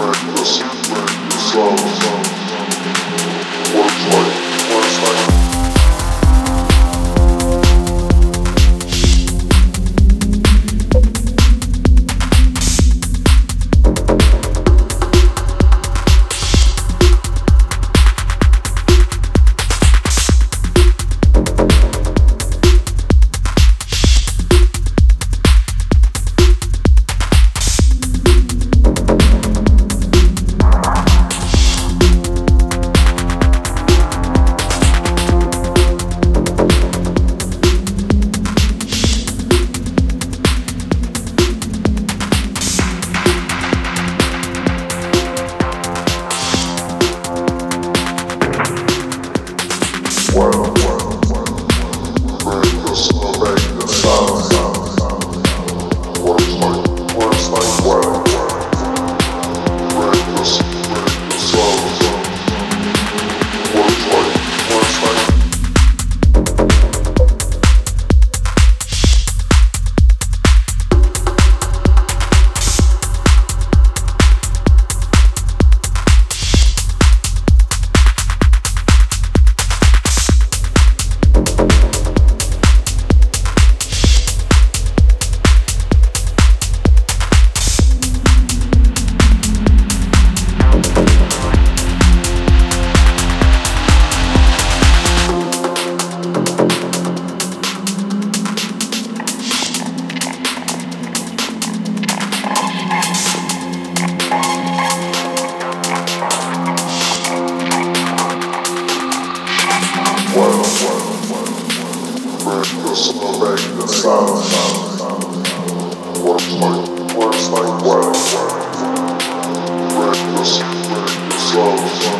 Works like, works like